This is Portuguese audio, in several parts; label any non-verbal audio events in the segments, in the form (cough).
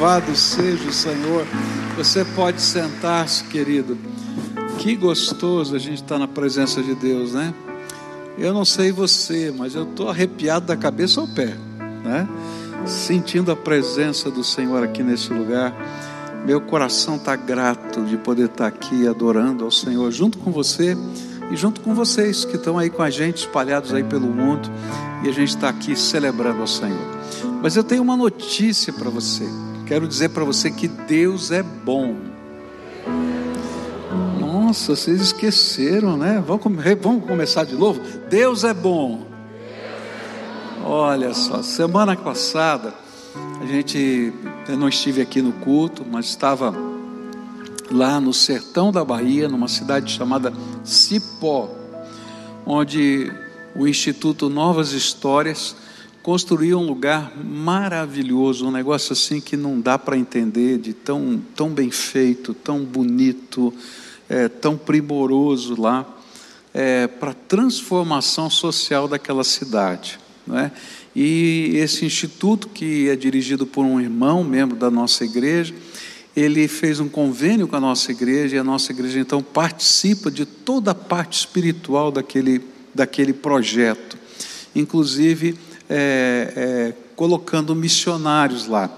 Louvado seja o Senhor. Você pode sentar-se, querido. Que gostoso a gente estar na presença de Deus, né? Eu não sei você, mas eu estou arrepiado da cabeça ao pé, né? Sentindo a presença do Senhor aqui nesse lugar. Meu coração está grato de poder estar aqui adorando ao Senhor junto com você e junto com vocês que estão aí com a gente, espalhados aí pelo mundo, e a gente está aqui celebrando ao Senhor. Mas eu tenho uma notícia para você. Quero dizer para você que Deus é bom. Nossa, vocês esqueceram, né? Vamos, começar de novo? Deus é bom. Olha só, semana passada a gente, eu não estive aqui no culto, mas estava lá no sertão da Bahia, numa cidade chamada Cipó, onde o Instituto Novas Histórias construiu um lugar maravilhoso, um negócio assim que não dá para entender, de tão, tão bem feito, tão bonito, é, tão primoroso lá, é, para transformação social daquela cidade. Não é? E esse instituto, que é dirigido por um irmão, membro da nossa igreja, ele fez um convênio com a nossa igreja, e a nossa igreja então participa de toda a parte espiritual daquele, daquele projeto. Inclusive, é, é, colocando missionários lá.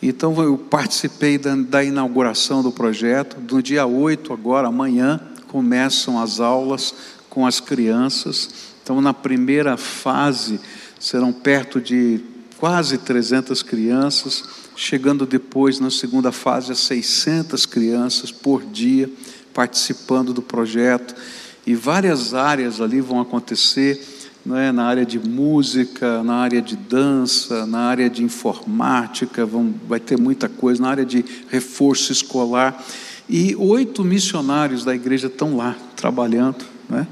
Então eu participei da, da, inauguração do projeto. No dia 8, agora, amanhã, começam as aulas com as crianças. Então, na primeira fase, serão perto de quase 300 crianças, chegando depois, na segunda fase, a 600 crianças por dia participando do projeto. E várias áreas ali vão acontecer é? na área de música, na área de dança, na área de informática, vão, vai ter muita coisa, na área de reforço escolar. E oito missionários da igreja estão lá trabalhando, né?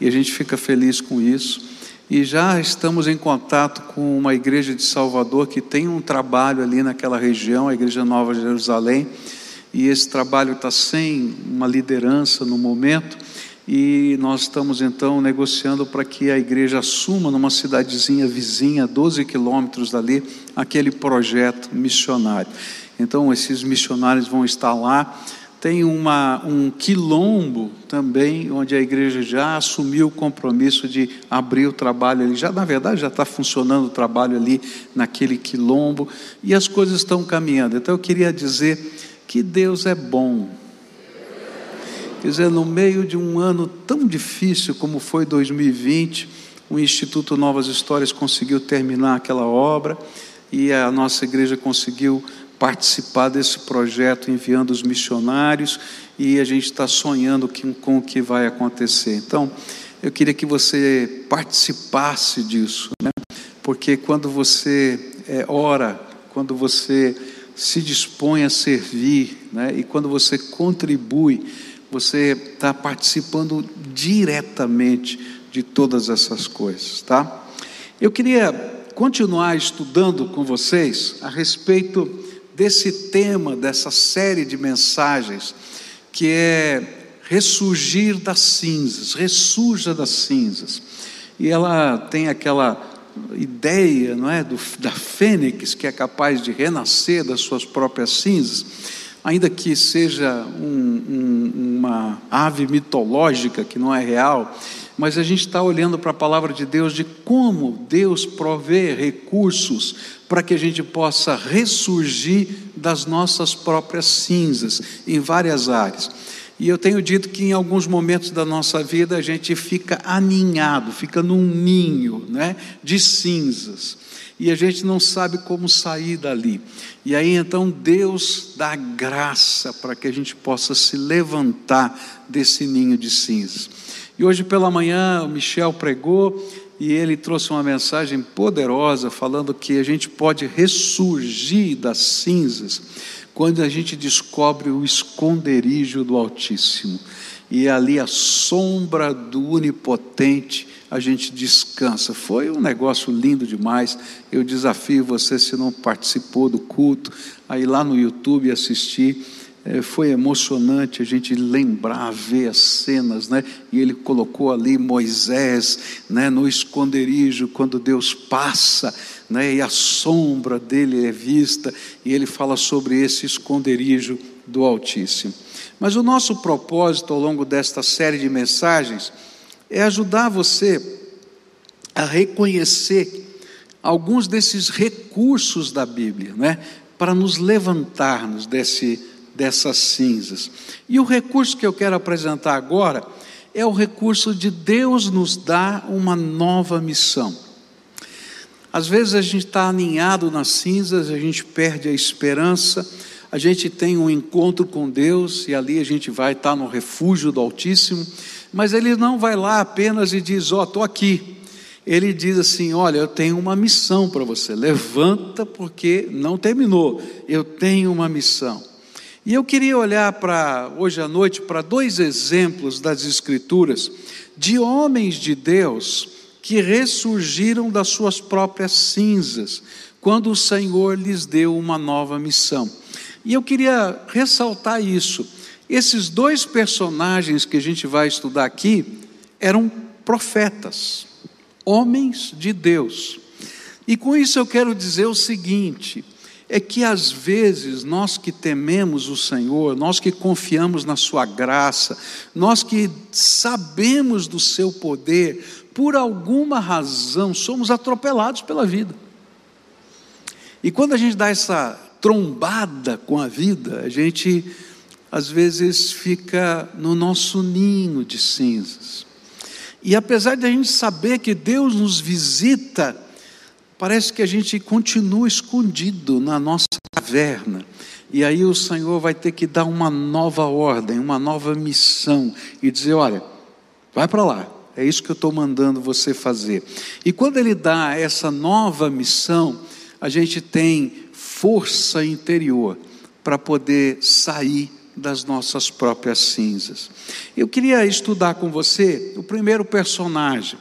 e a gente fica feliz com isso. E já estamos em contato com uma igreja de Salvador que tem um trabalho ali naquela região, a Igreja Nova Jerusalém, e esse trabalho está sem uma liderança no momento e nós estamos então negociando para que a igreja assuma numa cidadezinha vizinha, 12 quilômetros dali, aquele projeto missionário. Então, esses missionários vão estar lá. Tem uma, um quilombo também, onde a igreja já assumiu o compromisso de abrir o trabalho ali. Já, na verdade, já está funcionando o trabalho ali naquele quilombo, e as coisas estão caminhando. Então, eu queria dizer que Deus é bom Quer dizer, no meio de um ano tão difícil como foi 2020, o Instituto Novas Histórias conseguiu terminar aquela obra e a nossa igreja conseguiu participar desse projeto enviando os missionários e a gente está sonhando com o que vai acontecer. Então, eu queria que você participasse disso, né? porque quando você é, ora, quando você se dispõe a servir, né? e quando você contribui, você está participando diretamente de todas essas coisas, tá? Eu queria continuar estudando com vocês a respeito desse tema, dessa série de mensagens, que é ressurgir das cinzas, ressurja das cinzas. E ela tem aquela ideia, não é, do, da fênix que é capaz de renascer das suas próprias cinzas ainda que seja um, um, uma ave mitológica que não é real, mas a gente está olhando para a palavra de Deus de como Deus provê recursos para que a gente possa ressurgir das nossas próprias cinzas em várias áreas. E eu tenho dito que em alguns momentos da nossa vida a gente fica aninhado, fica num ninho né, de cinzas e a gente não sabe como sair dali. E aí então Deus dá graça para que a gente possa se levantar desse ninho de cinzas. E hoje pela manhã o Michel pregou e ele trouxe uma mensagem poderosa falando que a gente pode ressurgir das cinzas quando a gente descobre o esconderijo do Altíssimo. E ali a sombra do Onipotente a gente descansa. Foi um negócio lindo demais. Eu desafio você, se não participou do culto, aí lá no YouTube assistir. É, foi emocionante a gente lembrar, ver as cenas, né? E ele colocou ali Moisés, né, no esconderijo, quando Deus passa, né, e a sombra dele é vista, e ele fala sobre esse esconderijo do Altíssimo. Mas o nosso propósito ao longo desta série de mensagens é ajudar você a reconhecer alguns desses recursos da Bíblia, né, para nos levantarmos desse, dessas cinzas. E o recurso que eu quero apresentar agora é o recurso de Deus nos dar uma nova missão. Às vezes a gente está aninhado nas cinzas, a gente perde a esperança, a gente tem um encontro com Deus e ali a gente vai estar no refúgio do Altíssimo, mas Ele não vai lá apenas e diz: Ó, oh, estou aqui. Ele diz assim: Olha, eu tenho uma missão para você, levanta, porque não terminou, eu tenho uma missão. E eu queria olhar para hoje à noite para dois exemplos das Escrituras de homens de Deus que ressurgiram das suas próprias cinzas, quando o Senhor lhes deu uma nova missão. E eu queria ressaltar isso. Esses dois personagens que a gente vai estudar aqui eram profetas, homens de Deus. E com isso eu quero dizer o seguinte: é que às vezes nós que tememos o Senhor, nós que confiamos na Sua graça, nós que sabemos do Seu poder, por alguma razão somos atropelados pela vida. E quando a gente dá essa trombada com a vida, a gente às vezes fica no nosso ninho de cinzas. E apesar de a gente saber que Deus nos visita, parece que a gente continua escondido na nossa caverna. E aí o Senhor vai ter que dar uma nova ordem, uma nova missão e dizer: olha, vai para lá, é isso que eu estou mandando você fazer. E quando Ele dá essa nova missão, a gente tem força interior para poder sair das nossas próprias cinzas. Eu queria estudar com você o primeiro personagem.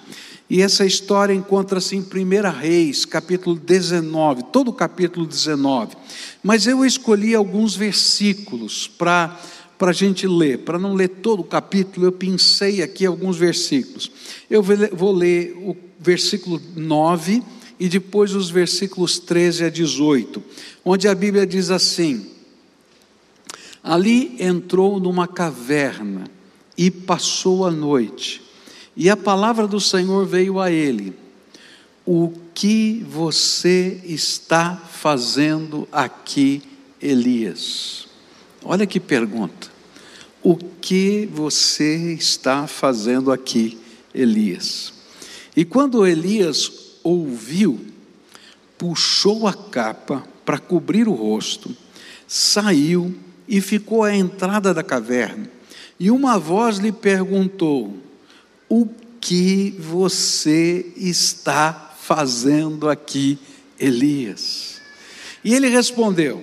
E essa história encontra-se em 1 Reis, capítulo 19, todo o capítulo 19. Mas eu escolhi alguns versículos para a gente ler, para não ler todo o capítulo, eu pensei aqui alguns versículos. Eu vou ler o versículo 9 e depois os versículos 13 a 18, onde a Bíblia diz assim: Ali entrou numa caverna e passou a noite. E a palavra do Senhor veio a ele: O que você está fazendo aqui, Elias? Olha que pergunta. O que você está fazendo aqui, Elias? E quando Elias ouviu, puxou a capa para cobrir o rosto, saiu e ficou à entrada da caverna. E uma voz lhe perguntou: O que você está fazendo aqui, Elias? E ele respondeu: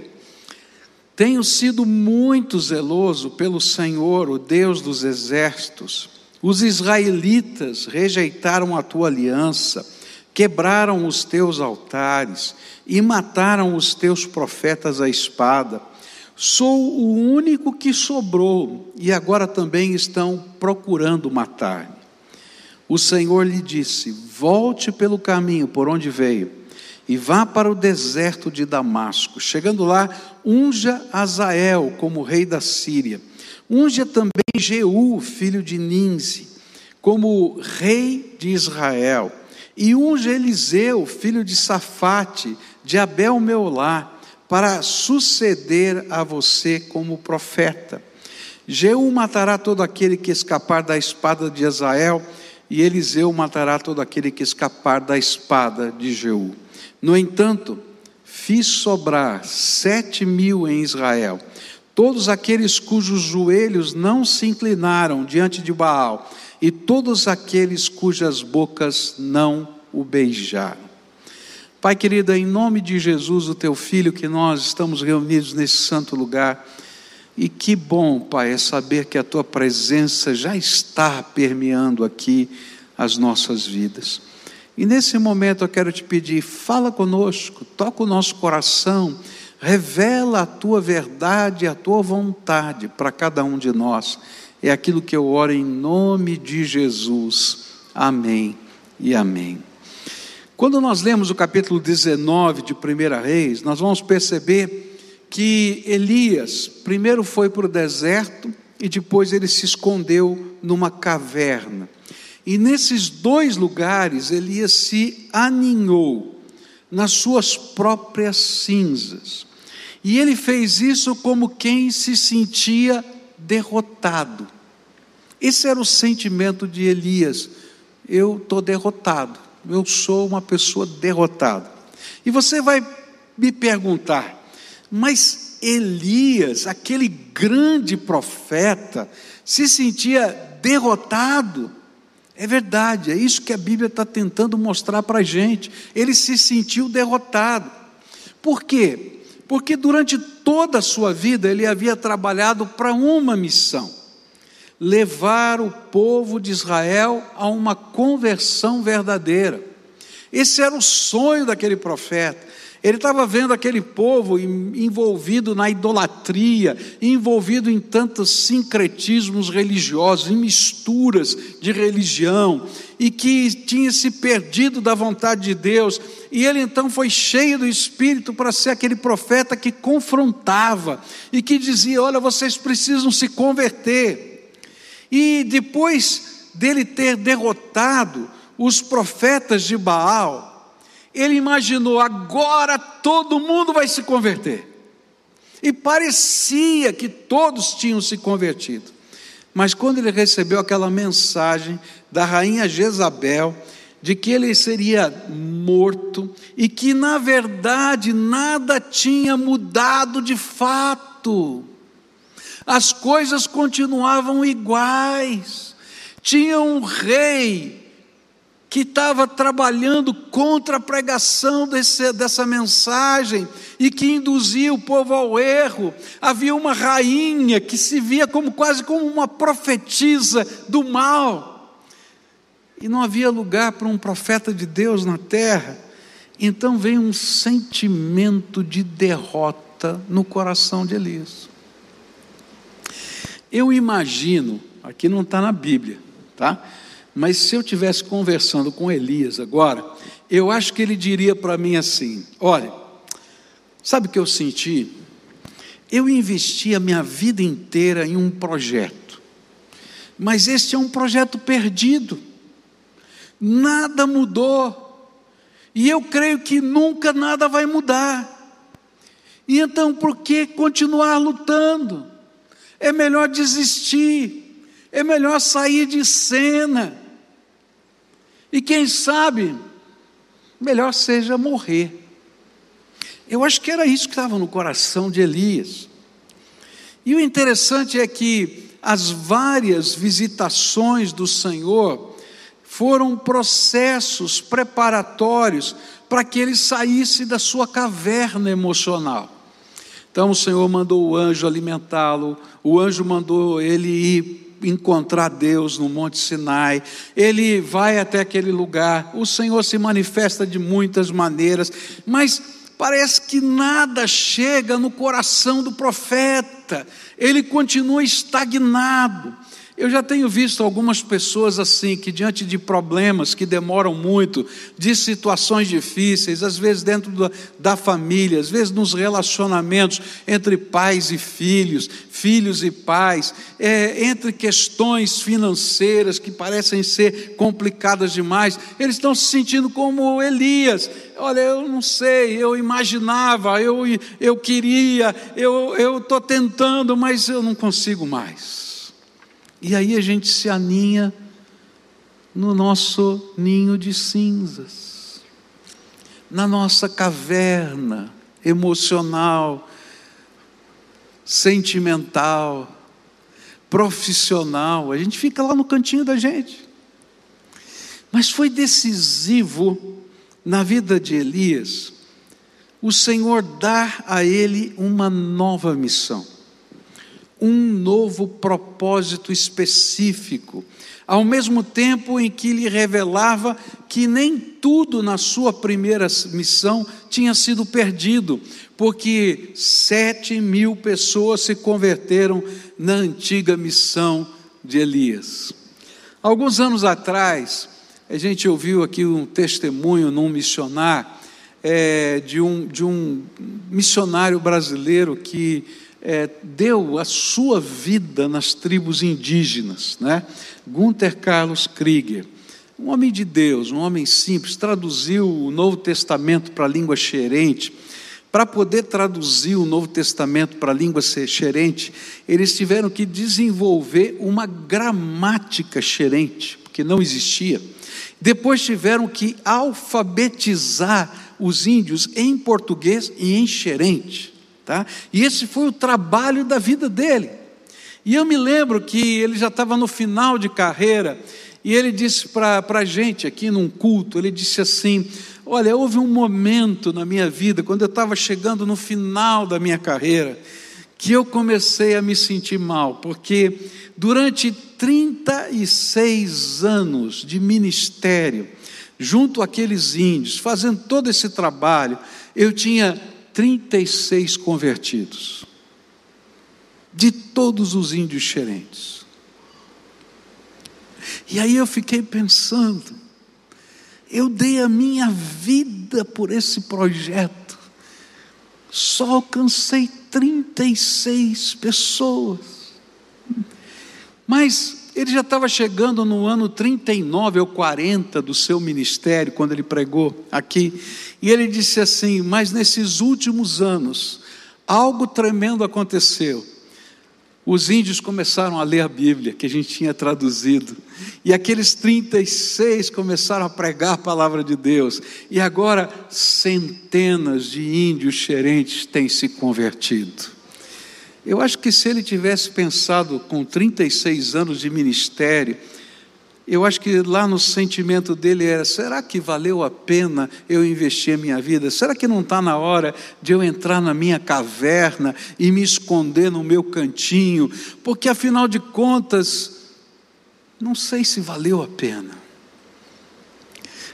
Tenho sido muito zeloso pelo Senhor, o Deus dos exércitos. Os israelitas rejeitaram a tua aliança, quebraram os teus altares e mataram os teus profetas à espada. Sou o único que sobrou e agora também estão procurando matar-me. O Senhor lhe disse: Volte pelo caminho por onde veio e vá para o deserto de Damasco. Chegando lá, unja Azael como rei da Síria. Unja também Jeú, filho de Ninze, como rei de Israel. E unja Eliseu, filho de Safate, de Abel Meolá para suceder a você como profeta. Jeú matará todo aquele que escapar da espada de Israel, e Eliseu matará todo aquele que escapar da espada de Jeú. No entanto, fiz sobrar sete mil em Israel, todos aqueles cujos joelhos não se inclinaram diante de Baal, e todos aqueles cujas bocas não o beijaram. Pai querido, em nome de Jesus, o teu filho, que nós estamos reunidos nesse santo lugar, e que bom, Pai, é saber que a tua presença já está permeando aqui as nossas vidas. E nesse momento eu quero te pedir, fala conosco, toca o nosso coração, revela a tua verdade, a tua vontade para cada um de nós. É aquilo que eu oro em nome de Jesus. Amém e amém. Quando nós lemos o capítulo 19 de 1 Reis, nós vamos perceber que Elias primeiro foi para o deserto e depois ele se escondeu numa caverna. E nesses dois lugares Elias se aninhou nas suas próprias cinzas. E ele fez isso como quem se sentia derrotado. Esse era o sentimento de Elias. Eu estou derrotado eu sou uma pessoa derrotada. E você vai me perguntar, mas Elias, aquele grande profeta, se sentia derrotado? É verdade, é isso que a Bíblia está tentando mostrar para a gente. Ele se sentiu derrotado. Por quê? Porque durante toda a sua vida ele havia trabalhado para uma missão levar o povo de Israel a uma conversão verdadeira. Esse era o sonho daquele profeta. Ele estava vendo aquele povo envolvido na idolatria, envolvido em tantos sincretismos religiosos, em misturas de religião, e que tinha se perdido da vontade de Deus. E ele então foi cheio do Espírito para ser aquele profeta que confrontava e que dizia: Olha, vocês precisam se converter. E depois dele ter derrotado os profetas de Baal, ele imaginou: agora todo mundo vai se converter. E parecia que todos tinham se convertido. Mas quando ele recebeu aquela mensagem da rainha Jezabel, de que ele seria morto e que, na verdade, nada tinha mudado de fato as coisas continuavam iguais. Tinha um rei que estava trabalhando contra a pregação desse, dessa mensagem e que induzia o povo ao erro. Havia uma rainha que se via como quase como uma profetisa do mal. E não havia lugar para um profeta de Deus na terra. Então veio um sentimento de derrota no coração de Elias. Eu imagino, aqui não está na Bíblia, tá? Mas se eu tivesse conversando com Elias agora, eu acho que ele diria para mim assim: olha, sabe o que eu senti? Eu investi a minha vida inteira em um projeto, mas este é um projeto perdido, nada mudou, e eu creio que nunca nada vai mudar. E então, por que continuar lutando? é melhor desistir, é melhor sair de cena. E quem sabe, melhor seja morrer. Eu acho que era isso que estava no coração de Elias. E o interessante é que as várias visitações do Senhor foram processos preparatórios para que ele saísse da sua caverna emocional. Então o Senhor mandou o anjo alimentá-lo, o anjo mandou ele ir encontrar Deus no Monte Sinai, ele vai até aquele lugar, o Senhor se manifesta de muitas maneiras, mas parece que nada chega no coração do profeta, ele continua estagnado. Eu já tenho visto algumas pessoas assim, que diante de problemas que demoram muito, de situações difíceis, às vezes dentro da, da família, às vezes nos relacionamentos entre pais e filhos, filhos e pais, é, entre questões financeiras que parecem ser complicadas demais, eles estão se sentindo como Elias. Olha, eu não sei, eu imaginava, eu, eu queria, eu estou tentando, mas eu não consigo mais. E aí a gente se aninha no nosso ninho de cinzas, na nossa caverna emocional, sentimental, profissional. A gente fica lá no cantinho da gente. Mas foi decisivo na vida de Elias o Senhor dar a ele uma nova missão um novo propósito específico, ao mesmo tempo em que lhe revelava que nem tudo na sua primeira missão tinha sido perdido, porque sete mil pessoas se converteram na antiga missão de Elias. Alguns anos atrás, a gente ouviu aqui um testemunho num missionário, é, de, um, de um missionário brasileiro que é, deu a sua vida nas tribos indígenas, né? Gunther Carlos Krieger. Um homem de Deus, um homem simples, traduziu o Novo Testamento para a língua xerente. Para poder traduzir o Novo Testamento para a língua xerente, eles tiveram que desenvolver uma gramática xerente, porque não existia. Depois tiveram que alfabetizar os índios em português e em xerente. Tá? E esse foi o trabalho da vida dele. E eu me lembro que ele já estava no final de carreira, e ele disse para a gente aqui num culto: ele disse assim, Olha, houve um momento na minha vida, quando eu estava chegando no final da minha carreira, que eu comecei a me sentir mal, porque durante 36 anos de ministério, junto àqueles índios, fazendo todo esse trabalho, eu tinha 36 convertidos, de todos os índios xerentes. E aí eu fiquei pensando, eu dei a minha vida por esse projeto, só alcancei 36 pessoas. Mas ele já estava chegando no ano 39 ou 40 do seu ministério, quando ele pregou aqui, e ele disse assim: Mas nesses últimos anos, algo tremendo aconteceu os índios começaram a ler a Bíblia, que a gente tinha traduzido, e aqueles 36 começaram a pregar a palavra de Deus, e agora centenas de índios xerentes têm se convertido. Eu acho que se ele tivesse pensado com 36 anos de ministério, eu acho que lá no sentimento dele era: será que valeu a pena eu investir a minha vida? Será que não está na hora de eu entrar na minha caverna e me esconder no meu cantinho? Porque afinal de contas, não sei se valeu a pena.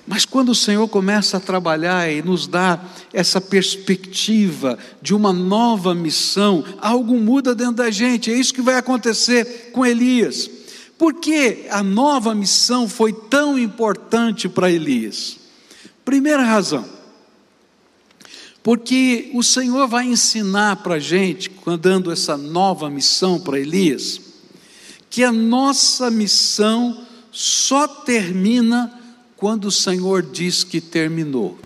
Mas quando o Senhor começa a trabalhar e nos dá essa perspectiva de uma nova missão, algo muda dentro da gente. É isso que vai acontecer com Elias. Por que a nova missão foi tão importante para Elias? Primeira razão, porque o Senhor vai ensinar para a gente, dando essa nova missão para Elias, que a nossa missão só termina quando o Senhor diz que terminou.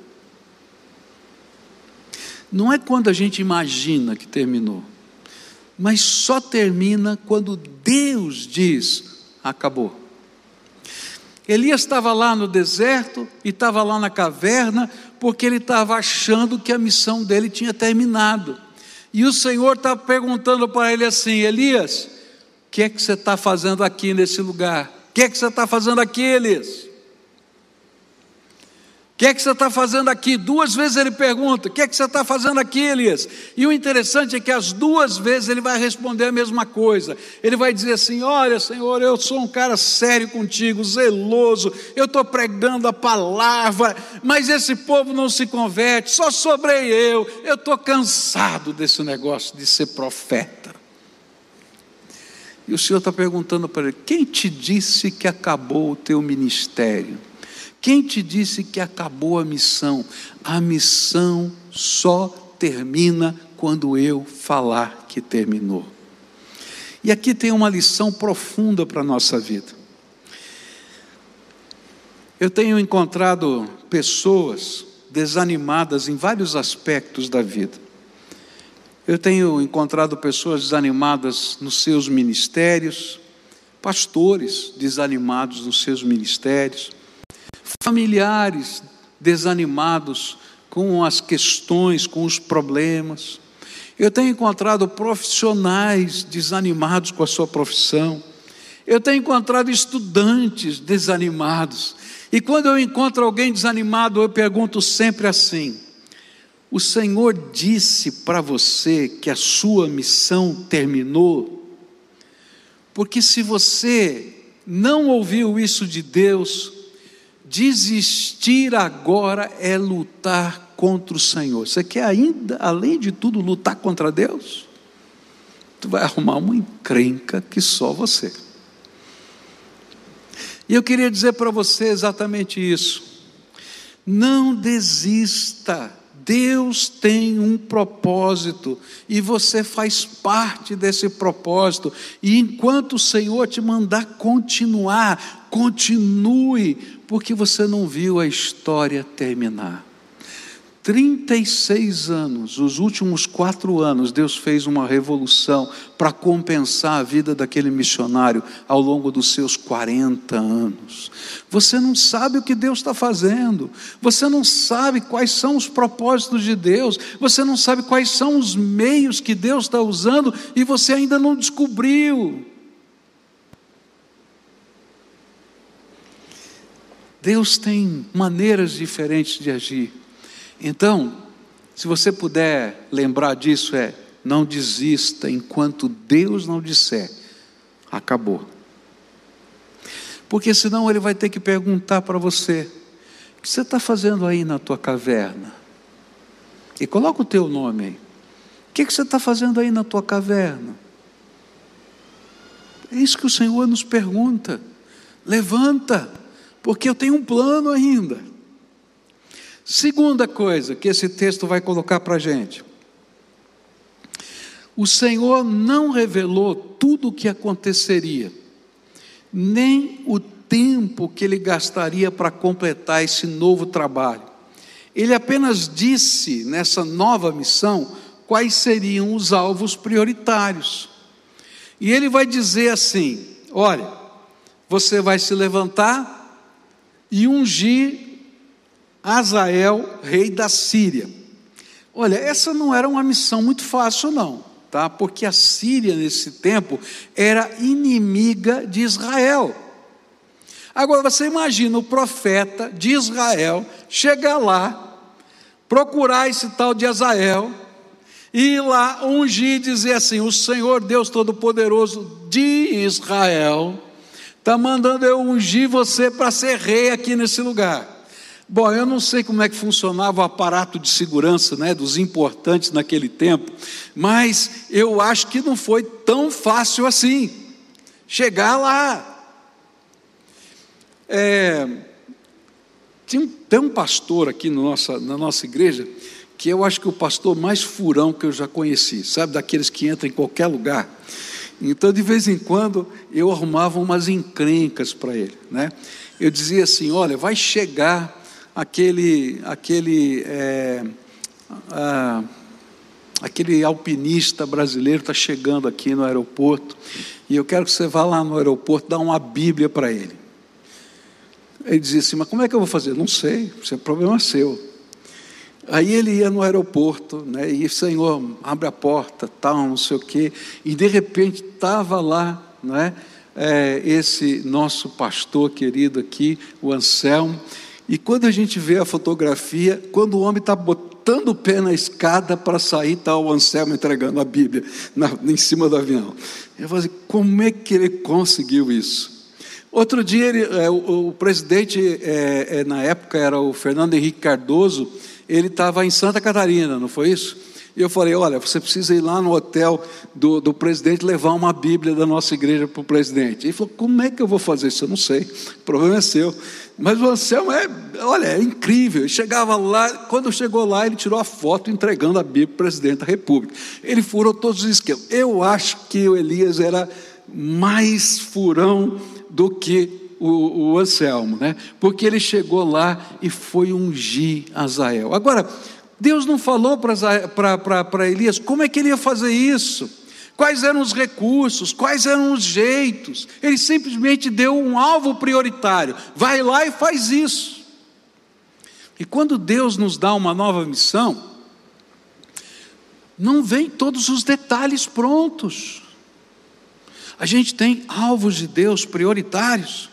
Não é quando a gente imagina que terminou, mas só termina quando Deus diz: acabou. Elias estava lá no deserto e estava lá na caverna, porque ele estava achando que a missão dele tinha terminado. E o Senhor estava tá perguntando para ele assim: Elias, o que é que você está fazendo aqui nesse lugar? O que é que você está fazendo aqui, Elias? Que é que você está fazendo aqui? Duas vezes ele pergunta: O que é que você está fazendo aqui, Elias? E o interessante é que as duas vezes ele vai responder a mesma coisa. Ele vai dizer assim: Olha, Senhor, eu sou um cara sério contigo, zeloso, eu estou pregando a palavra, mas esse povo não se converte, só sobrei eu. Eu estou cansado desse negócio de ser profeta. E o Senhor está perguntando para ele: Quem te disse que acabou o teu ministério? Quem te disse que acabou a missão? A missão só termina quando eu falar que terminou. E aqui tem uma lição profunda para a nossa vida. Eu tenho encontrado pessoas desanimadas em vários aspectos da vida. Eu tenho encontrado pessoas desanimadas nos seus ministérios, pastores desanimados nos seus ministérios, familiares desanimados com as questões, com os problemas. Eu tenho encontrado profissionais desanimados com a sua profissão. Eu tenho encontrado estudantes desanimados. E quando eu encontro alguém desanimado, eu pergunto sempre assim: O Senhor disse para você que a sua missão terminou? Porque se você não ouviu isso de Deus, Desistir agora é lutar contra o Senhor. Você quer ainda, além de tudo, lutar contra Deus? Tu vai arrumar uma encrenca que só você. E eu queria dizer para você exatamente isso. Não desista. Deus tem um propósito e você faz parte desse propósito. E enquanto o Senhor te mandar continuar, continue, porque você não viu a história terminar. 36 anos, os últimos quatro anos, Deus fez uma revolução para compensar a vida daquele missionário ao longo dos seus 40 anos. Você não sabe o que Deus está fazendo, você não sabe quais são os propósitos de Deus, você não sabe quais são os meios que Deus está usando e você ainda não descobriu. Deus tem maneiras diferentes de agir. Então, se você puder lembrar disso, é não desista enquanto Deus não disser, acabou. Porque senão ele vai ter que perguntar para você: o que você está fazendo aí na tua caverna? E coloca o teu nome aí. O que, que você está fazendo aí na tua caverna? É isso que o Senhor nos pergunta. Levanta, porque eu tenho um plano ainda. Segunda coisa que esse texto vai colocar para a gente. O Senhor não revelou tudo o que aconteceria, nem o tempo que ele gastaria para completar esse novo trabalho. Ele apenas disse nessa nova missão quais seriam os alvos prioritários. E ele vai dizer assim: olha, você vai se levantar e ungir Azael, rei da Síria. Olha, essa não era uma missão muito fácil, não, tá? Porque a Síria, nesse tempo, era inimiga de Israel. Agora você imagina o profeta de Israel chegar lá, procurar esse tal de Azael, e ir lá ungir e dizer assim: O Senhor Deus Todo-Poderoso de Israel está mandando eu ungir você para ser rei aqui nesse lugar. Bom, eu não sei como é que funcionava o aparato de segurança né, dos importantes naquele tempo, mas eu acho que não foi tão fácil assim chegar lá. É, tem, tem um pastor aqui no nossa, na nossa igreja que eu acho que é o pastor mais furão que eu já conheci, sabe, daqueles que entram em qualquer lugar. Então, de vez em quando, eu arrumava umas encrencas para ele. Né? Eu dizia assim: olha, vai chegar aquele, aquele, é, ah, aquele alpinista brasileiro está chegando aqui no aeroporto e eu quero que você vá lá no aeroporto dar uma Bíblia para ele. Ele dizia assim: Mas como é que eu vou fazer? Não sei, isso é problema seu. Aí ele ia no aeroporto, né, e Senhor, abre a porta, tal, não sei o quê, e de repente estava lá, né, é, esse nosso pastor querido aqui, o Anselmo, e quando a gente vê a fotografia, quando o homem está botando o pé na escada para sair, está o Anselmo entregando a Bíblia na, em cima do avião. Eu falei, assim, como é que ele conseguiu isso? Outro dia, ele, é, o, o, presidente, é, na época, era o Fernando Henrique Cardoso, ele estava em Santa Catarina, não foi isso? E eu falei: olha, você precisa ir lá no hotel do, do presidente levar uma Bíblia da nossa igreja para o presidente. Ele falou: como é que eu vou fazer isso? Eu não sei, o problema é seu. Mas o Anselmo é, olha, é incrível. Ele chegava lá, quando chegou lá, ele tirou a foto entregando a Bíblia para o presidente da República. Ele furou todos os esquemas. Eu acho que o Elias era mais furão do que o, o Anselmo, né? Porque ele chegou lá e foi ungir Azael. Agora, Deus não falou para Elias como é que ele ia fazer isso, quais eram os recursos, quais eram os jeitos. Ele simplesmente deu um alvo prioritário: vai lá e faz isso. E quando Deus nos dá uma nova missão, não vem todos os detalhes prontos. A gente tem alvos de Deus prioritários.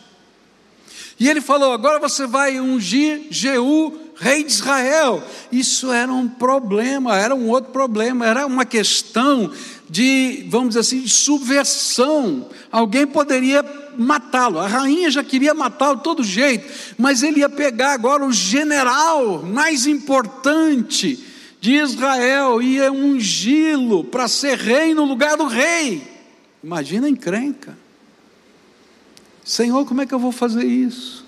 E ele falou: agora você vai ungir Jeú rei de Israel. Isso era um problema, era um outro problema, era uma questão de, vamos dizer assim, de subversão. Alguém poderia matá-lo. A rainha já queria matá-lo de todo jeito, mas ele ia pegar agora o general mais importante de Israel e ia ungí-lo para ser rei no lugar do rei. Imagina a encrenca. Senhor, como é que eu vou fazer isso?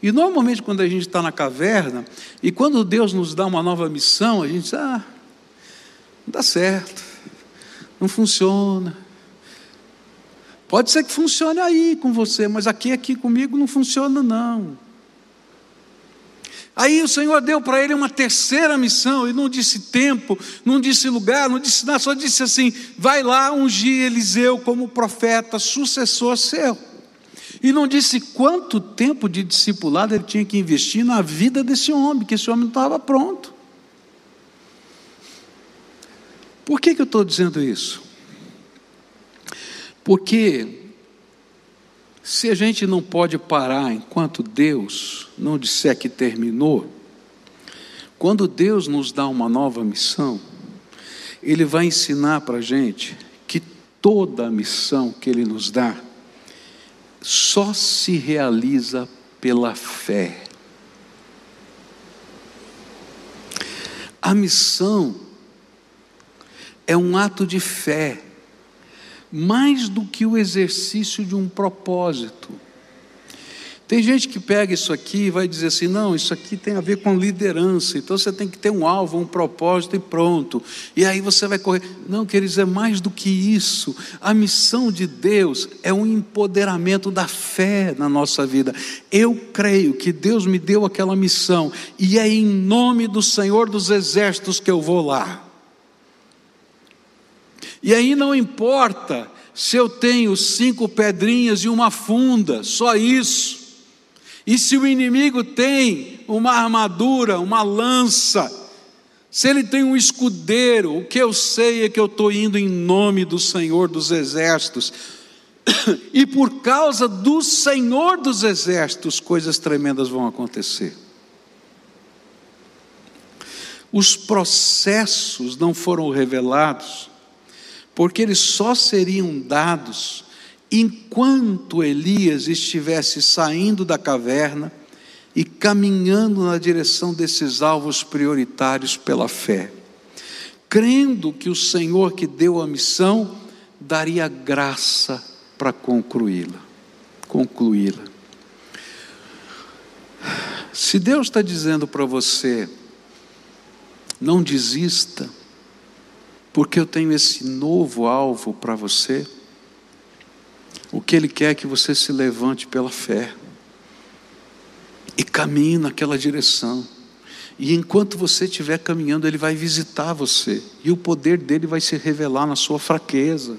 E normalmente, quando a gente está na caverna, e quando Deus nos dá uma nova missão, a gente diz: ah, não dá certo, não funciona. Pode ser que funcione aí com você, mas aqui, aqui comigo não funciona, não. Aí o Senhor deu para ele uma terceira missão, e não disse tempo, não disse lugar, não disse nada, só disse assim: vai lá ungir Eliseu como profeta, sucessor seu. E não disse quanto tempo de discipulado ele tinha que investir na vida desse homem, que esse homem não estava pronto. Por que, que eu estou dizendo isso? Porque se a gente não pode parar enquanto Deus não disser que terminou, quando Deus nos dá uma nova missão, Ele vai ensinar para a gente que toda a missão que Ele nos dá só se realiza pela fé. A missão é um ato de fé mais do que o exercício de um propósito. Tem gente que pega isso aqui e vai dizer assim: não, isso aqui tem a ver com liderança, então você tem que ter um alvo, um propósito e pronto. E aí você vai correr. Não, queridos, é mais do que isso. A missão de Deus é um empoderamento da fé na nossa vida. Eu creio que Deus me deu aquela missão, e é em nome do Senhor dos Exércitos que eu vou lá. E aí não importa se eu tenho cinco pedrinhas e uma funda, só isso. E se o inimigo tem uma armadura, uma lança, se ele tem um escudeiro, o que eu sei é que eu estou indo em nome do Senhor dos Exércitos. (coughs) E por causa do Senhor dos Exércitos, coisas tremendas vão acontecer. Os processos não foram revelados, porque eles só seriam dados enquanto Elias estivesse saindo da caverna e caminhando na direção desses alvos prioritários pela fé, crendo que o Senhor que deu a missão daria graça para concluí-la, concluí-la. Se Deus está dizendo para você, não desista, porque eu tenho esse novo alvo para você. O que Ele quer é que você se levante pela fé e caminhe naquela direção. E enquanto você estiver caminhando, Ele vai visitar você, e o poder dele vai se revelar na sua fraqueza.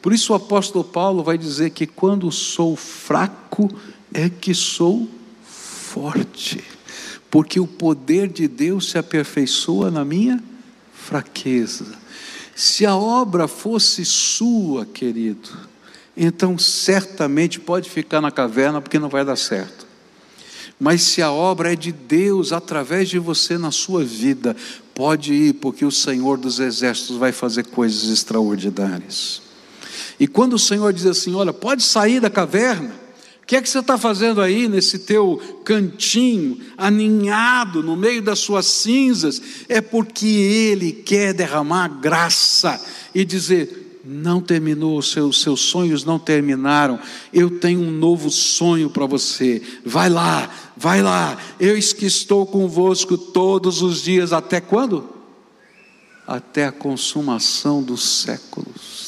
Por isso o apóstolo Paulo vai dizer que quando sou fraco é que sou forte, porque o poder de Deus se aperfeiçoa na minha fraqueza. Se a obra fosse sua, querido, então certamente pode ficar na caverna porque não vai dar certo. Mas se a obra é de Deus através de você na sua vida, pode ir, porque o Senhor dos Exércitos vai fazer coisas extraordinárias. E quando o Senhor diz assim: Olha, pode sair da caverna, o que é que você está fazendo aí nesse teu cantinho, aninhado no meio das suas cinzas? É porque Ele quer derramar graça e dizer: não terminou, os seus, seus sonhos não terminaram, eu tenho um novo sonho para você. Vai lá, vai lá, eu que estou convosco todos os dias, até quando? Até a consumação dos séculos.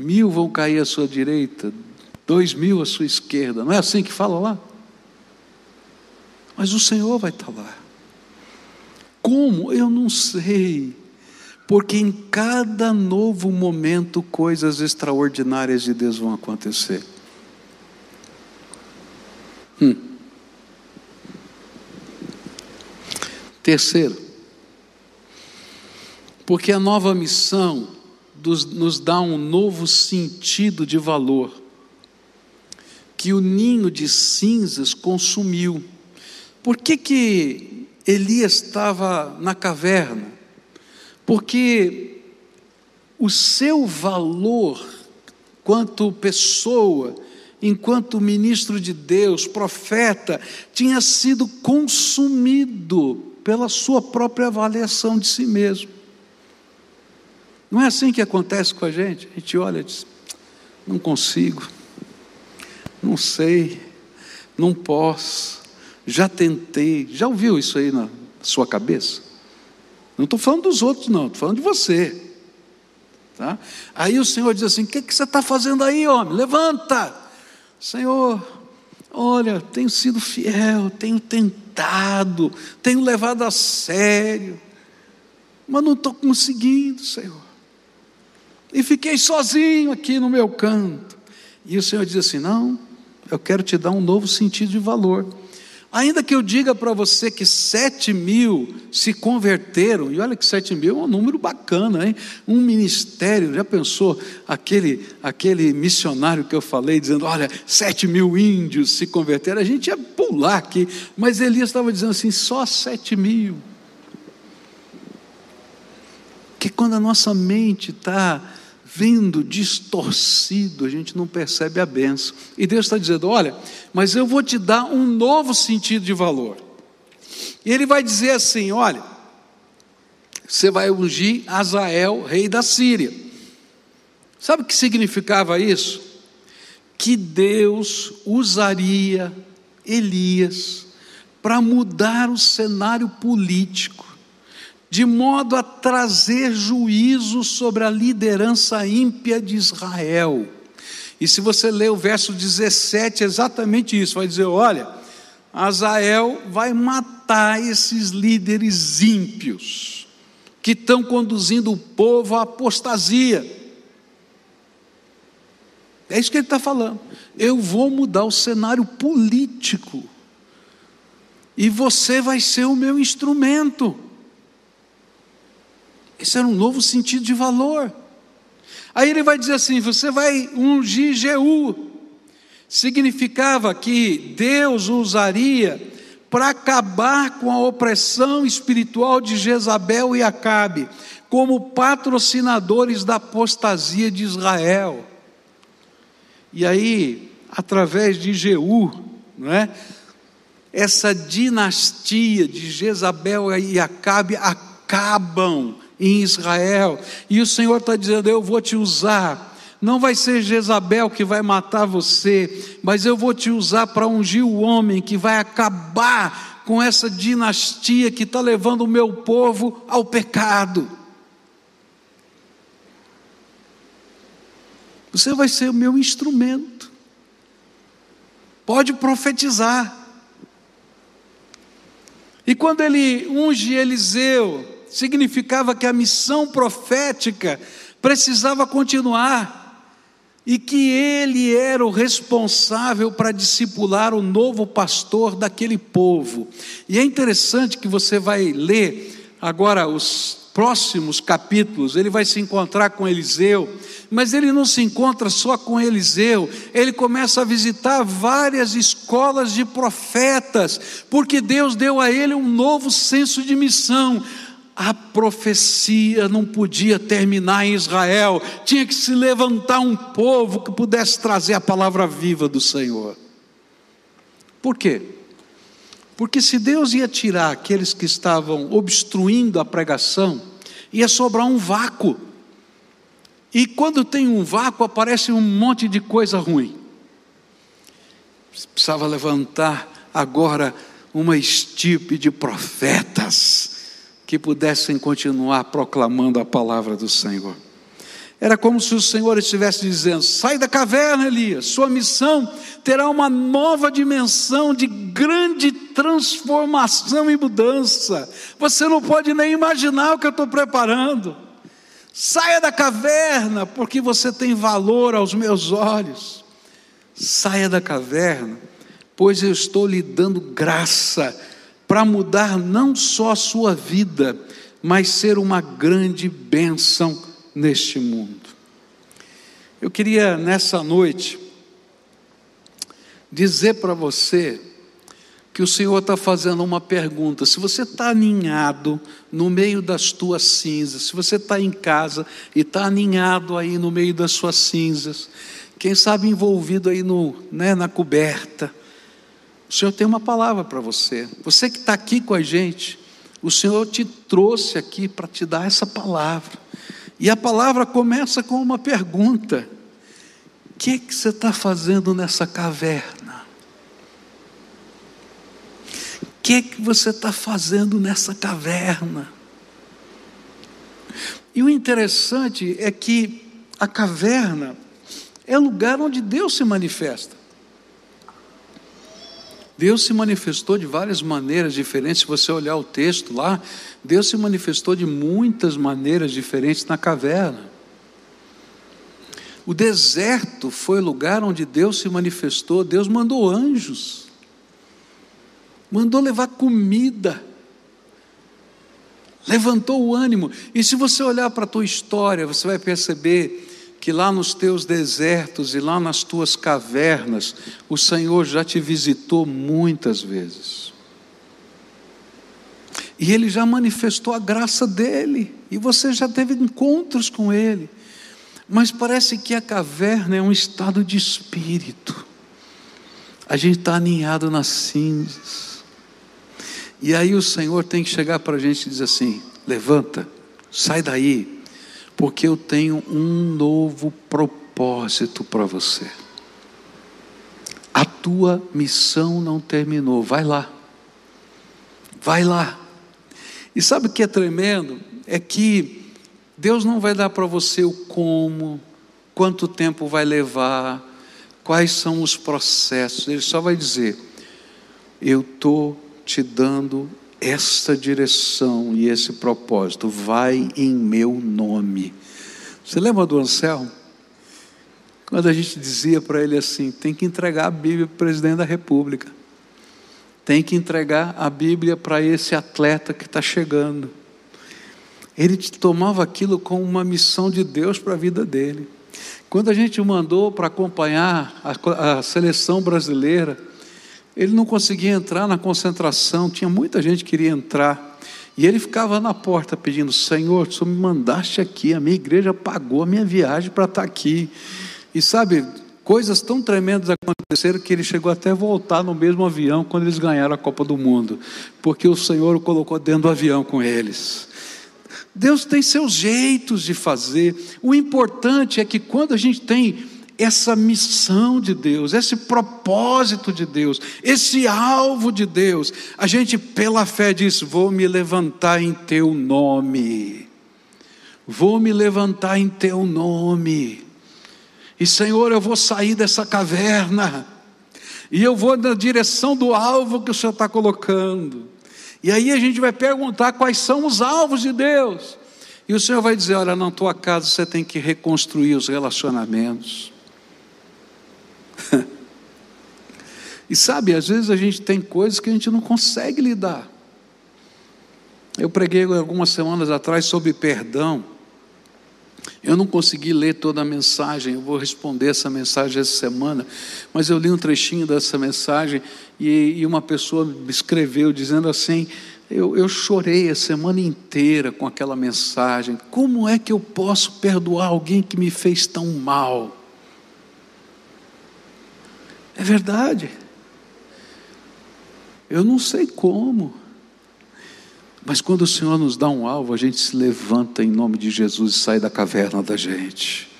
mil vão cair à sua direita, dois mil à sua esquerda. Não é assim que fala lá? Mas o Senhor vai estar lá. Como? Eu não sei. Porque em cada novo momento coisas extraordinárias de Deus vão acontecer. Hum. Terceiro, porque a nova missão nos dá um novo sentido de valor, que o ninho de cinzas consumiu. Por que, que Elias estava na caverna? Porque o seu valor, quanto pessoa, enquanto ministro de Deus, profeta, tinha sido consumido pela sua própria avaliação de si mesmo. Não é assim que acontece com a gente? A gente olha e diz: não consigo, não sei, não posso, já tentei. Já ouviu isso aí na sua cabeça? Não estou falando dos outros, não, estou falando de você. Tá? Aí o Senhor diz assim: O que, que você está fazendo aí, homem? Levanta, Senhor. Olha, tenho sido fiel, tenho tentado, tenho levado a sério, mas não estou conseguindo, Senhor. E fiquei sozinho aqui no meu canto. E o Senhor diz assim: Não, eu quero te dar um novo sentido de valor. Ainda que eu diga para você que sete mil se converteram, e olha que sete mil é um número bacana, hein? Um ministério, já pensou aquele, aquele missionário que eu falei, dizendo: olha, sete mil índios se converteram, a gente ia pular aqui, mas Elias estava dizendo assim: só sete mil. Que quando a nossa mente está vendo distorcido, a gente não percebe a benção. E Deus está dizendo: olha, mas eu vou te dar um novo sentido de valor. E Ele vai dizer assim: olha, você vai ungir Azael, rei da Síria. Sabe o que significava isso? Que Deus usaria Elias para mudar o cenário político de modo a trazer juízo sobre a liderança ímpia de Israel. E se você ler o verso 17, é exatamente isso: vai dizer, olha, Azael vai matar esses líderes ímpios, que estão conduzindo o povo à apostasia. É isso que ele está falando. Eu vou mudar o cenário político, e você vai ser o meu instrumento. Esse era um novo sentido de valor. Aí ele vai dizer assim: você vai ungir Jeú. Significava que Deus usaria para acabar com a opressão espiritual de Jezabel e Acabe, como patrocinadores da apostasia de Israel. E aí, através de Jeú, não é? essa dinastia de Jezabel e Acabe acabam em Israel. E o Senhor está dizendo: Eu vou te usar. Não vai ser Jezabel que vai matar você, mas eu vou te usar para ungir o homem que vai acabar com essa dinastia que está levando o meu povo ao pecado. Você vai ser o meu instrumento. Pode profetizar. E quando ele unge Eliseu, significava que a missão profética precisava continuar e que ele era o responsável para discipular o novo pastor daquele povo. E é interessante que você vai ler agora os próximos capítulos, ele vai se encontrar com Eliseu, mas ele não se encontra só com Eliseu, ele começa a visitar várias escolas de profetas, porque Deus deu a ele um novo senso de missão a profecia não podia terminar em Israel, tinha que se levantar um povo que pudesse trazer a palavra viva do Senhor. Por quê? Porque se Deus ia tirar aqueles que estavam obstruindo a pregação, ia sobrar um vácuo. E quando tem um vácuo, aparece um monte de coisa ruim. Precisava levantar agora uma estirpe de profetas que pudessem continuar proclamando a palavra do Senhor. Era como se o Senhor estivesse dizendo: sai da caverna, Elias, sua missão terá uma nova dimensão de grande transformação e mudança. Você não pode nem imaginar o que eu estou preparando. Saia da caverna, porque você tem valor aos meus olhos. Saia da caverna, pois eu estou lhe dando graça para mudar não só a sua vida, mas ser uma grande bênção neste mundo. Eu queria nessa noite dizer para você que o Senhor está fazendo uma pergunta. Se você está aninhado no meio das tuas cinzas, se você está em casa e está aninhado aí no meio das suas cinzas, quem sabe envolvido aí no, né, na coberta, o Senhor tem uma palavra para você. Você que está aqui com a gente, o Senhor te trouxe aqui para te dar essa palavra. E a palavra começa com uma pergunta: O que, que você está fazendo nessa caverna? O que, que você está fazendo nessa caverna? E o interessante é que a caverna é lugar onde Deus se manifesta. Deus se manifestou de várias maneiras diferentes. Se você olhar o texto lá, Deus se manifestou de muitas maneiras diferentes na caverna. O deserto foi o lugar onde Deus se manifestou. Deus mandou anjos, mandou levar comida, levantou o ânimo. E se você olhar para a tua história, você vai perceber que lá nos teus desertos e lá nas tuas cavernas, o Senhor já te visitou muitas vezes. E Ele já manifestou a graça dele, e você já teve encontros com Ele. Mas parece que a caverna é um estado de espírito. A gente está aninhado nas cinzas. E aí o Senhor tem que chegar para a gente e dizer assim: levanta, sai daí, porque eu tenho um novo propósito para você. A tua missão não terminou, vai lá. Vai lá. E sabe o que é tremendo? É que Deus não vai dar para você o como, quanto tempo vai levar, quais são os processos, Ele só vai dizer: Eu estou te dando esta direção e esse propósito, vai em meu nome. Você lembra do Anselmo? Quando a gente dizia para ele assim: tem que entregar a Bíblia para o presidente da República, tem que entregar a Bíblia para esse atleta que está chegando. Ele tomava aquilo como uma missão de Deus para a vida dele. Quando a gente mandou para acompanhar a, a seleção brasileira, ele não conseguia entrar na concentração, tinha muita gente que queria entrar. E ele ficava na porta pedindo: Senhor, Senhor me mandaste aqui, a minha igreja pagou a minha viagem para estar aqui. E sabe, coisas tão tremendas aconteceram que ele chegou até a voltar no mesmo avião quando eles ganharam a Copa do Mundo, porque o Senhor o colocou dentro do avião com eles. Deus tem seus jeitos de fazer. O importante é que quando a gente tem essa missão de Deus, esse propósito de Deus, esse alvo de Deus, a gente pela fé diz: vou me levantar em teu nome, vou me levantar em teu nome, e Senhor, eu vou sair dessa caverna, e eu vou na direção do alvo que o Senhor está colocando, e aí a gente vai perguntar quais são os alvos de Deus. E o Senhor vai dizer: olha, na tua casa você tem que reconstruir os relacionamentos. E sabe, às vezes a gente tem coisas que a gente não consegue lidar. Eu preguei algumas semanas atrás sobre perdão. Eu não consegui ler toda a mensagem, eu vou responder essa mensagem essa semana, mas eu li um trechinho dessa mensagem e, e uma pessoa me escreveu dizendo assim: eu, eu chorei a semana inteira com aquela mensagem. Como é que eu posso perdoar alguém que me fez tão mal? É verdade. Eu não sei como. Mas quando o Senhor nos dá um alvo, a gente se levanta em nome de Jesus e sai da caverna da gente.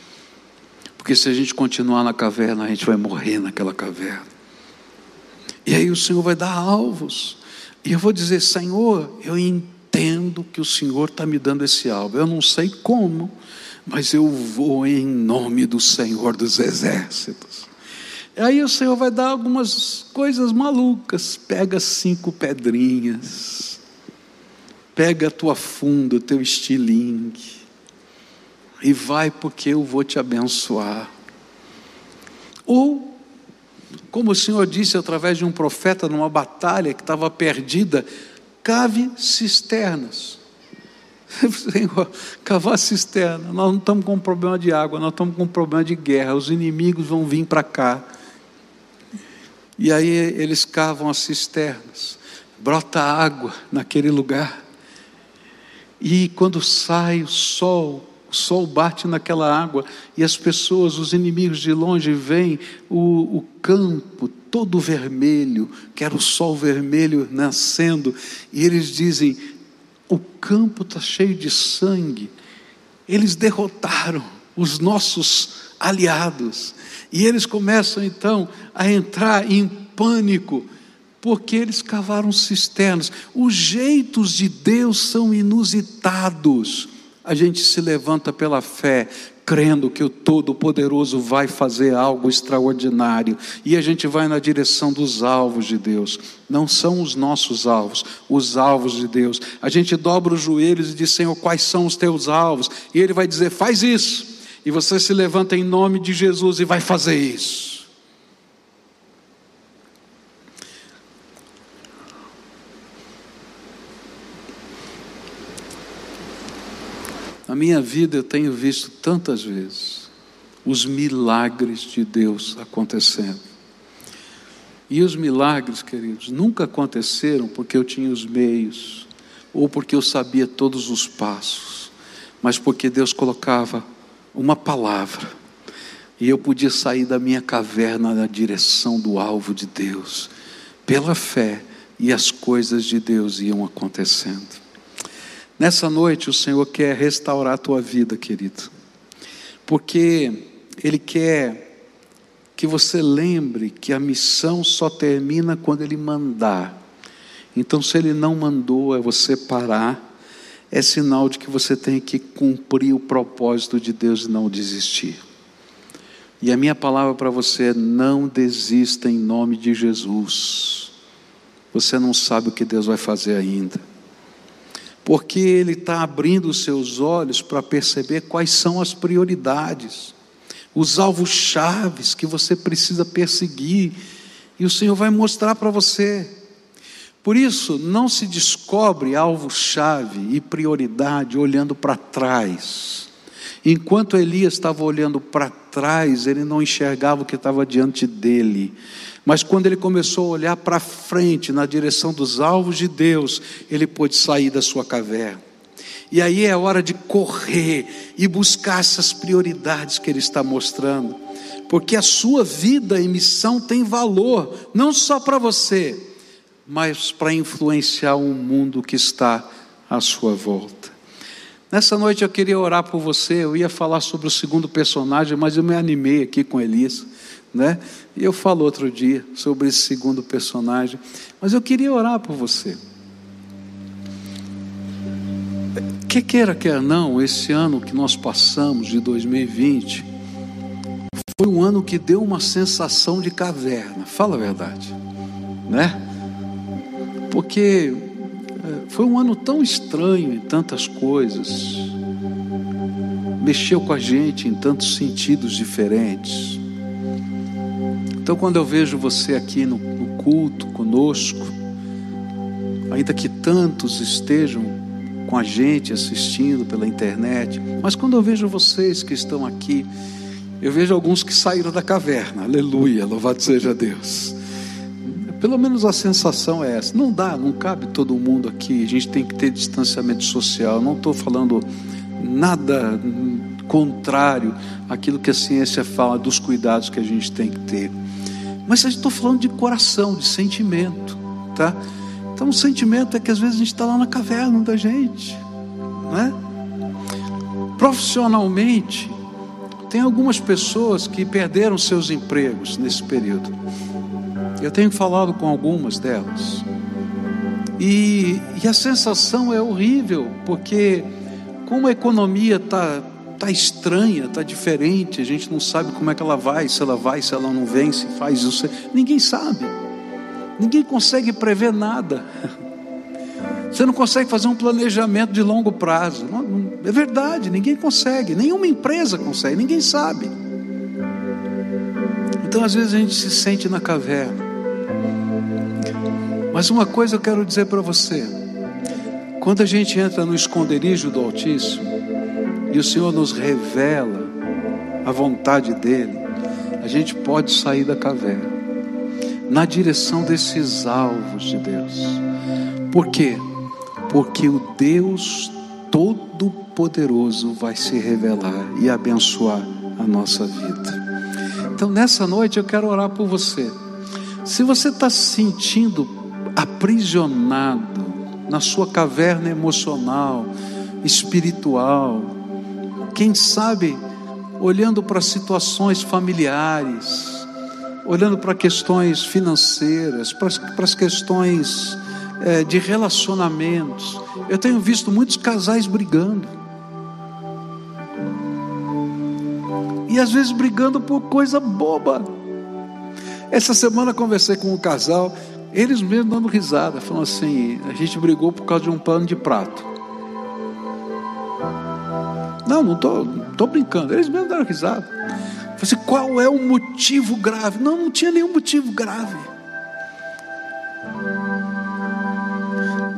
Porque se a gente continuar na caverna, a gente vai morrer naquela caverna. E aí o Senhor vai dar alvos. E eu vou dizer: Senhor, eu entendo que o Senhor está me dando esse alvo. Eu não sei como, mas eu vou em nome do Senhor dos Exércitos. Aí o Senhor vai dar algumas coisas malucas. Pega cinco pedrinhas, pega a tua funda, o teu estilingue, e vai porque eu vou te abençoar. Ou, como o Senhor disse através de um profeta numa batalha que estava perdida, cave cisternas. (laughs) Senhor, cavar cisterna, nós não estamos com problema de água, nós estamos com problema de guerra, os inimigos vão vir para cá. E aí eles cavam as cisternas, brota água naquele lugar. E quando sai o sol, o sol bate naquela água e as pessoas, os inimigos de longe, veem o, o campo todo vermelho, que era o sol vermelho nascendo, e eles dizem: o campo está cheio de sangue. eles derrotaram os nossos aliados. E eles começam então a entrar em pânico, porque eles cavaram cisternas. Os jeitos de Deus são inusitados. A gente se levanta pela fé, crendo que o Todo-Poderoso vai fazer algo extraordinário, e a gente vai na direção dos alvos de Deus, não são os nossos alvos, os alvos de Deus. A gente dobra os joelhos e diz: Senhor, quais são os teus alvos? E Ele vai dizer: faz isso, e você se levanta em nome de Jesus e vai fazer isso. Na minha vida eu tenho visto tantas vezes os milagres de Deus acontecendo. E os milagres, queridos, nunca aconteceram porque eu tinha os meios, ou porque eu sabia todos os passos, mas porque Deus colocava uma palavra, e eu podia sair da minha caverna na direção do alvo de Deus, pela fé, e as coisas de Deus iam acontecendo. Nessa noite o Senhor quer restaurar a tua vida, querido, porque Ele quer que você lembre que a missão só termina quando Ele mandar. Então, se Ele não mandou, é você parar, é sinal de que você tem que cumprir o propósito de Deus e não desistir. E a minha palavra para você é: não desista em nome de Jesus. Você não sabe o que Deus vai fazer ainda porque Ele está abrindo os seus olhos para perceber quais são as prioridades, os alvos chaves que você precisa perseguir, e o Senhor vai mostrar para você. Por isso, não se descobre alvo-chave e prioridade olhando para trás. Enquanto Elias estava olhando para trás, ele não enxergava o que estava diante dele. Mas quando ele começou a olhar para frente, na direção dos alvos de Deus, ele pôde sair da sua caverna. E aí é hora de correr e buscar essas prioridades que ele está mostrando, porque a sua vida e missão tem valor, não só para você, mas para influenciar o mundo que está à sua volta. Nessa noite eu queria orar por você, eu ia falar sobre o segundo personagem, mas eu me animei aqui com Elisa né? E eu falo outro dia sobre esse segundo personagem, mas eu queria orar por você. Que queira, quer não, esse ano que nós passamos de 2020 foi um ano que deu uma sensação de caverna, fala a verdade, né? Porque eh, foi um ano tão estranho em tantas coisas, mexeu com a gente em tantos sentidos diferentes. Então, quando eu vejo você aqui no, no culto conosco, ainda que tantos estejam com a gente assistindo pela internet, mas quando eu vejo vocês que estão aqui, eu vejo alguns que saíram da caverna, aleluia, louvado seja Deus. Pelo menos a sensação é essa. Não dá, não cabe todo mundo aqui. A gente tem que ter distanciamento social. Não estou falando nada contrário àquilo que a ciência fala dos cuidados que a gente tem que ter. Mas estou falando de coração, de sentimento, tá? Então o sentimento é que às vezes a gente está lá na caverna da gente, né? Profissionalmente, tem algumas pessoas que perderam seus empregos nesse período. Eu tenho falado com algumas delas. E, e a sensação é horrível, porque como a economia está está estranha, está diferente, a gente não sabe como é que ela vai, se ela vai, se ela não vem, se faz isso. Ninguém sabe, ninguém consegue prever nada. (laughs) Você não consegue fazer um planejamento de longo prazo. Não, não, é verdade, ninguém consegue, nenhuma empresa consegue, ninguém sabe. Então às vezes a gente se sente na caverna. Mas uma coisa eu quero dizer para você: quando a gente entra no esconderijo do Altíssimo, e o Senhor nos revela a vontade dEle, a gente pode sair da caverna na direção desses alvos de Deus. Por quê? Porque o Deus Todo-Poderoso vai se revelar e abençoar a nossa vida. Então, nessa noite eu quero orar por você. Se você está se sentindo aprisionado na sua caverna emocional, espiritual, quem sabe, olhando para situações familiares, olhando para questões financeiras, para, para as questões é, de relacionamentos. Eu tenho visto muitos casais brigando. E às vezes brigando por coisa boba. Essa semana conversei com um casal, eles mesmos dando risada, falando assim: a gente brigou por causa de um pano de prato. Não, não estou tô, tô brincando. Eles mesmo deram risada. Falei assim, qual é o motivo grave? Não, não tinha nenhum motivo grave.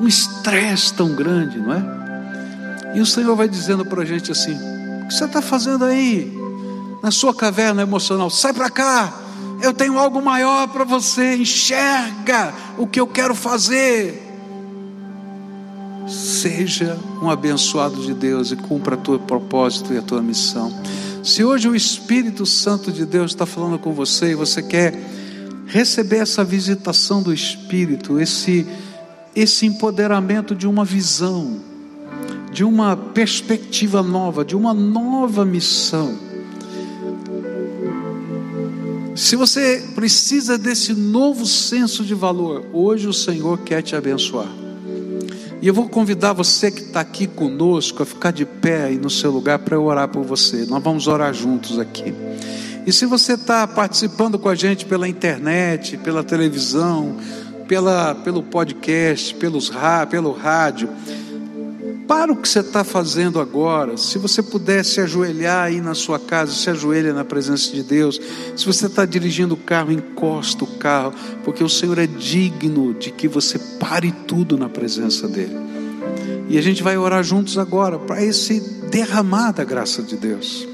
Um estresse tão grande, não é? E o Senhor vai dizendo para a gente assim: o que você está fazendo aí? Na sua caverna emocional, sai para cá. Eu tenho algo maior para você. Enxerga o que eu quero fazer. Seja um abençoado de Deus e cumpra o teu propósito e a tua missão. Se hoje o Espírito Santo de Deus está falando com você e você quer receber essa visitação do Espírito, esse, esse empoderamento de uma visão, de uma perspectiva nova, de uma nova missão. Se você precisa desse novo senso de valor, hoje o Senhor quer te abençoar. E eu vou convidar você que está aqui conosco a ficar de pé aí no seu lugar para orar por você. Nós vamos orar juntos aqui. E se você está participando com a gente pela internet, pela televisão, pela, pelo podcast, pelos, pelo rádio, para o que você está fazendo agora. Se você puder se ajoelhar aí na sua casa, se ajoelha na presença de Deus. Se você está dirigindo o carro, encosta o carro, porque o Senhor é digno de que você pare tudo na presença dEle. E a gente vai orar juntos agora para esse derramar da graça de Deus.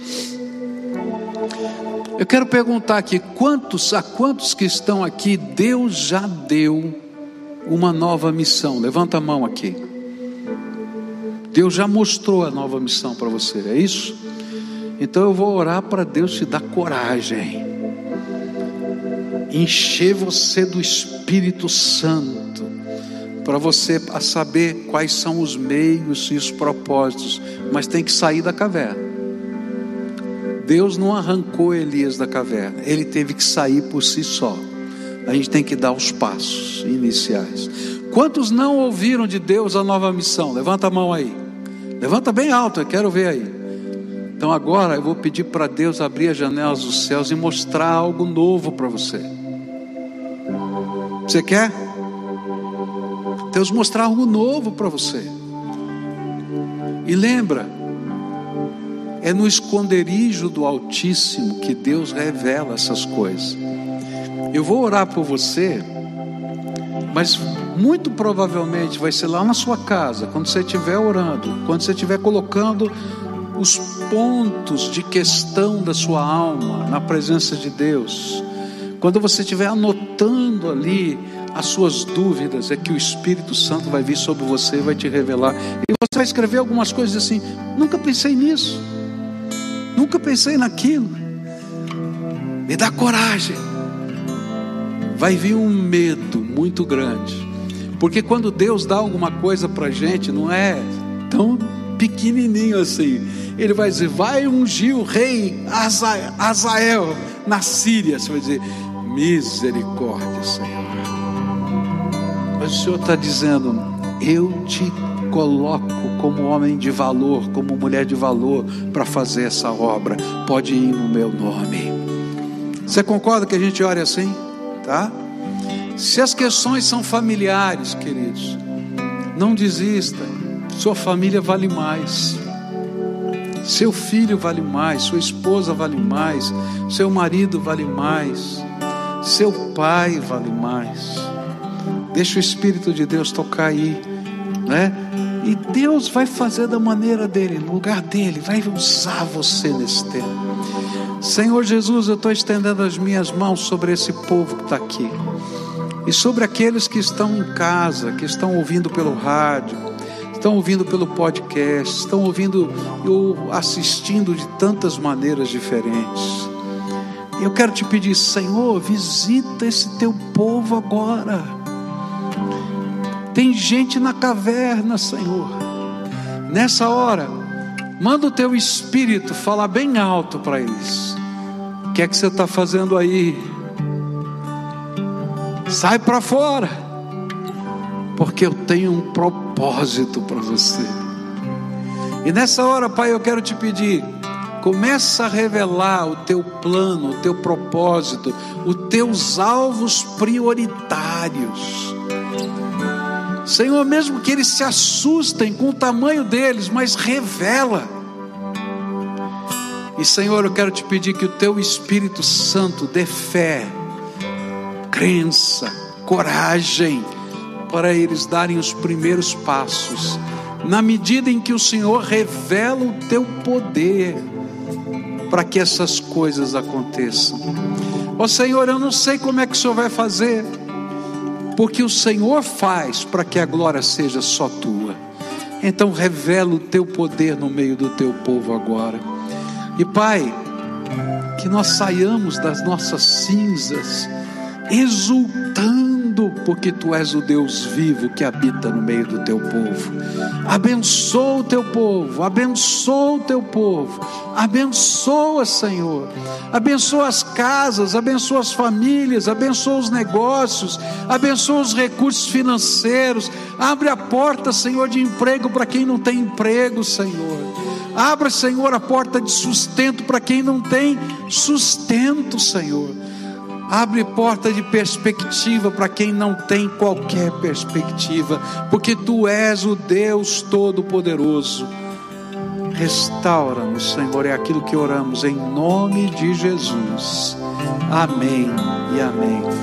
Eu quero perguntar aqui: quantos, a quantos que estão aqui, Deus já deu uma nova missão? Levanta a mão aqui. Deus já mostrou a nova missão para você, é isso? Então eu vou orar para Deus te dar coragem, encher você do Espírito Santo, para você saber quais são os meios e os propósitos, mas tem que sair da caverna. Deus não arrancou Elias da caverna, ele teve que sair por si só. A gente tem que dar os passos iniciais. Quantos não ouviram de Deus a nova missão? Levanta a mão aí. Levanta bem alto, eu quero ver aí. Então agora eu vou pedir para Deus abrir as janelas dos céus e mostrar algo novo para você. Você quer? Deus mostrar algo novo para você. E lembra, é no esconderijo do Altíssimo que Deus revela essas coisas. Eu vou orar por você, mas muito provavelmente vai ser lá na sua casa, quando você estiver orando, quando você estiver colocando os pontos de questão da sua alma na presença de Deus, quando você estiver anotando ali as suas dúvidas, é que o Espírito Santo vai vir sobre você e vai te revelar. E você vai escrever algumas coisas assim: nunca pensei nisso, nunca pensei naquilo. Me dá coragem. Vai vir um medo muito grande porque quando Deus dá alguma coisa para a gente, não é tão pequenininho assim. Ele vai dizer: vai ungir o rei Azael na Síria. Você vai dizer: misericórdia, Senhor. Mas o Senhor está dizendo: eu te coloco como homem de valor, como mulher de valor para fazer essa obra. Pode ir no meu nome. Você concorda que a gente ore assim? Tá? Se as questões são familiares, queridos, não desista. Sua família vale mais. Seu filho vale mais, sua esposa vale mais, seu marido vale mais, seu pai vale mais. Deixa o Espírito de Deus tocar aí, né? E Deus vai fazer da maneira dele, no lugar dele, vai usar você nesse tempo. Senhor Jesus, eu estou estendendo as minhas mãos sobre esse povo que está aqui. E sobre aqueles que estão em casa, que estão ouvindo pelo rádio, estão ouvindo pelo podcast, estão ouvindo ou assistindo de tantas maneiras diferentes. Eu quero te pedir, Senhor, visita esse teu povo agora. Tem gente na caverna, Senhor. Nessa hora, Manda o teu espírito falar bem alto para eles. O que é que você está fazendo aí? Sai para fora, porque eu tenho um propósito para você. E nessa hora, Pai, eu quero te pedir, começa a revelar o teu plano, o teu propósito, os teus alvos prioritários. Senhor, mesmo que eles se assustem com o tamanho deles, mas revela. E Senhor, eu quero te pedir que o teu Espírito Santo dê fé, crença, coragem para eles darem os primeiros passos, na medida em que o Senhor revela o teu poder para que essas coisas aconteçam. Ó oh, Senhor, eu não sei como é que o Senhor vai fazer, porque o Senhor faz para que a glória seja só tua. Então revela o teu poder no meio do teu povo agora. E Pai, que nós saiamos das nossas cinzas, exultando, porque tu és o Deus vivo que habita no meio do teu povo. Abençoa o teu povo, abençoa o teu povo, abençoa, Senhor. Abençoa as casas, abençoa as famílias, abençoa os negócios, abençoa os recursos financeiros. Abre a porta, Senhor, de emprego para quem não tem emprego, Senhor. Abra, Senhor, a porta de sustento para quem não tem sustento, Senhor. Abre porta de perspectiva para quem não tem qualquer perspectiva, porque tu és o Deus Todo-Poderoso. Restaura-nos, Senhor, é aquilo que oramos em nome de Jesus. Amém e amém.